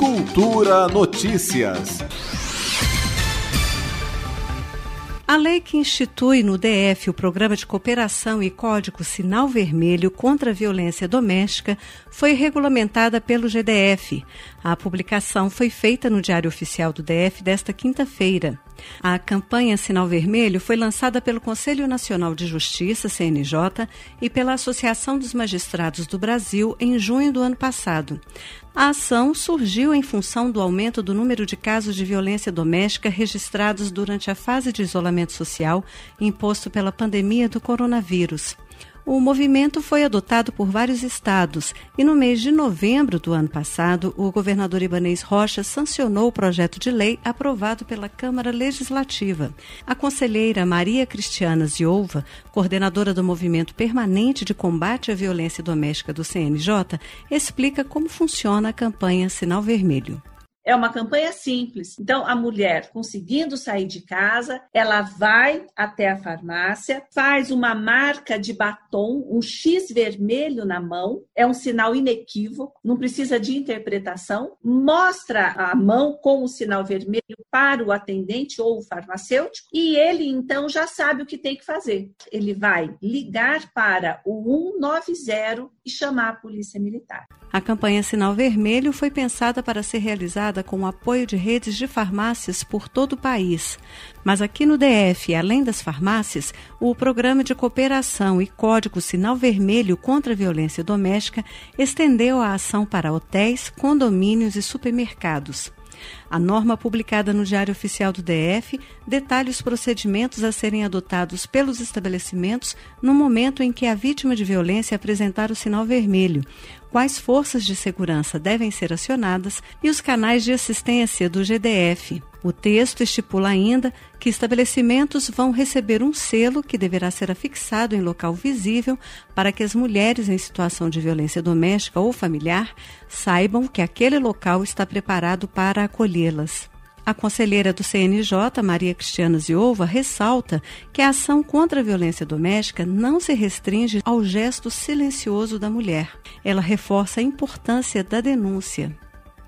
Cultura Notícias. A lei que institui no DF o Programa de Cooperação e Código Sinal Vermelho contra a Violência Doméstica foi regulamentada pelo GDF. A publicação foi feita no Diário Oficial do DF desta quinta-feira. A campanha Sinal Vermelho foi lançada pelo Conselho Nacional de Justiça, CNJ, e pela Associação dos Magistrados do Brasil em junho do ano passado. A ação surgiu em função do aumento do número de casos de violência doméstica registrados durante a fase de isolamento social imposto pela pandemia do coronavírus. O movimento foi adotado por vários estados e, no mês de novembro do ano passado, o governador Ibanês Rocha sancionou o projeto de lei aprovado pela Câmara Legislativa. A conselheira Maria Cristiana Ziouva, coordenadora do Movimento Permanente de Combate à Violência Doméstica do CNJ, explica como funciona a campanha Sinal Vermelho. É uma campanha simples. Então, a mulher conseguindo sair de casa, ela vai até a farmácia, faz uma marca de batom, um X vermelho na mão, é um sinal inequívoco, não precisa de interpretação, mostra a mão com o sinal vermelho para o atendente ou o farmacêutico e ele então já sabe o que tem que fazer. Ele vai ligar para o 190 e chamar a polícia militar. A campanha Sinal Vermelho foi pensada para ser realizada com o apoio de redes de farmácias por todo o país. Mas aqui no DF, além das farmácias, o Programa de Cooperação e Código Sinal Vermelho contra a Violência Doméstica estendeu a ação para hotéis, condomínios e supermercados. A norma publicada no Diário Oficial do DF detalha os procedimentos a serem adotados pelos estabelecimentos no momento em que a vítima de violência apresentar o sinal vermelho, quais forças de segurança devem ser acionadas e os canais de assistência do GDF. O texto estipula ainda que estabelecimentos vão receber um selo que deverá ser afixado em local visível para que as mulheres em situação de violência doméstica ou familiar saibam que aquele local está preparado para acolhê-las. A conselheira do CNJ, Maria Cristiana Ziova, ressalta que a ação contra a violência doméstica não se restringe ao gesto silencioso da mulher. Ela reforça a importância da denúncia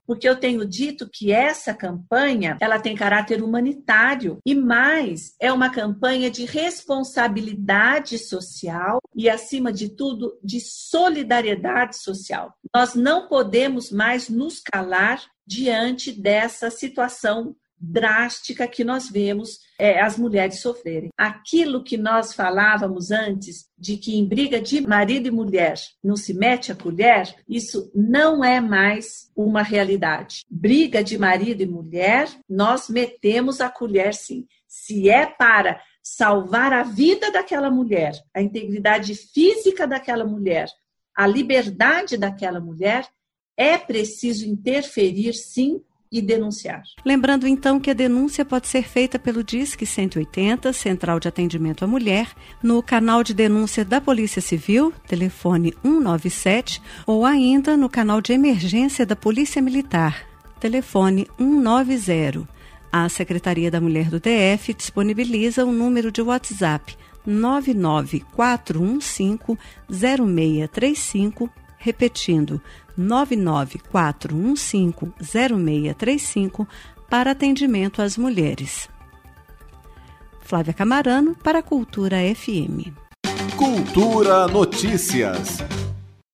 porque eu tenho dito que essa campanha ela tem caráter humanitário e mais é uma campanha de responsabilidade social e acima de tudo de solidariedade social. Nós não podemos mais nos calar diante dessa situação drástica que nós vemos é, as mulheres sofrerem. Aquilo que nós falávamos antes, de que em briga de marido e mulher não se mete a colher, isso não é mais uma realidade. Briga de marido e mulher, nós metemos a colher sim. Se é para salvar a vida daquela mulher, a integridade física daquela mulher, a liberdade daquela mulher, é preciso interferir sim e denunciar. Lembrando então que a denúncia pode ser feita pelo Disque 180, Central de Atendimento à Mulher, no canal de denúncia da Polícia Civil, telefone 197, ou ainda no canal de emergência da Polícia Militar, telefone 190. A Secretaria da Mulher do DF disponibiliza o número de WhatsApp 99415 0635 repetindo 994150635 para atendimento às mulheres. Flávia Camarano para a Cultura FM. Cultura Notícias.